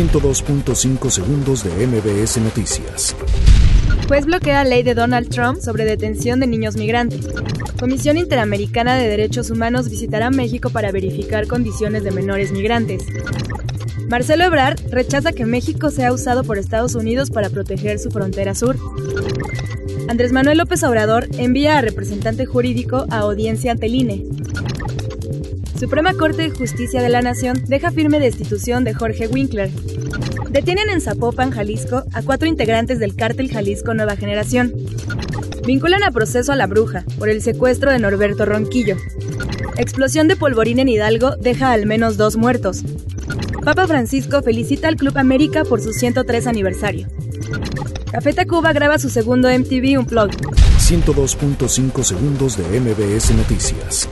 102.5 segundos de MBS Noticias. Juez bloquea ley de Donald Trump sobre detención de niños migrantes. Comisión Interamericana de Derechos Humanos visitará México para verificar condiciones de menores migrantes. Marcelo Ebrard rechaza que México sea usado por Estados Unidos para proteger su frontera sur. Andrés Manuel López Obrador envía a representante jurídico a audiencia ante el INE. Suprema Corte de Justicia de la Nación deja firme destitución de Jorge Winkler. Detienen en Zapopan, Jalisco, a cuatro integrantes del cártel Jalisco Nueva Generación. Vinculan a proceso a la bruja por el secuestro de Norberto Ronquillo. Explosión de polvorín en Hidalgo deja al menos dos muertos. Papa Francisco felicita al Club América por su 103 aniversario. Café Tacuba graba su segundo MTV Unplugged. 102.5 segundos de MBS Noticias.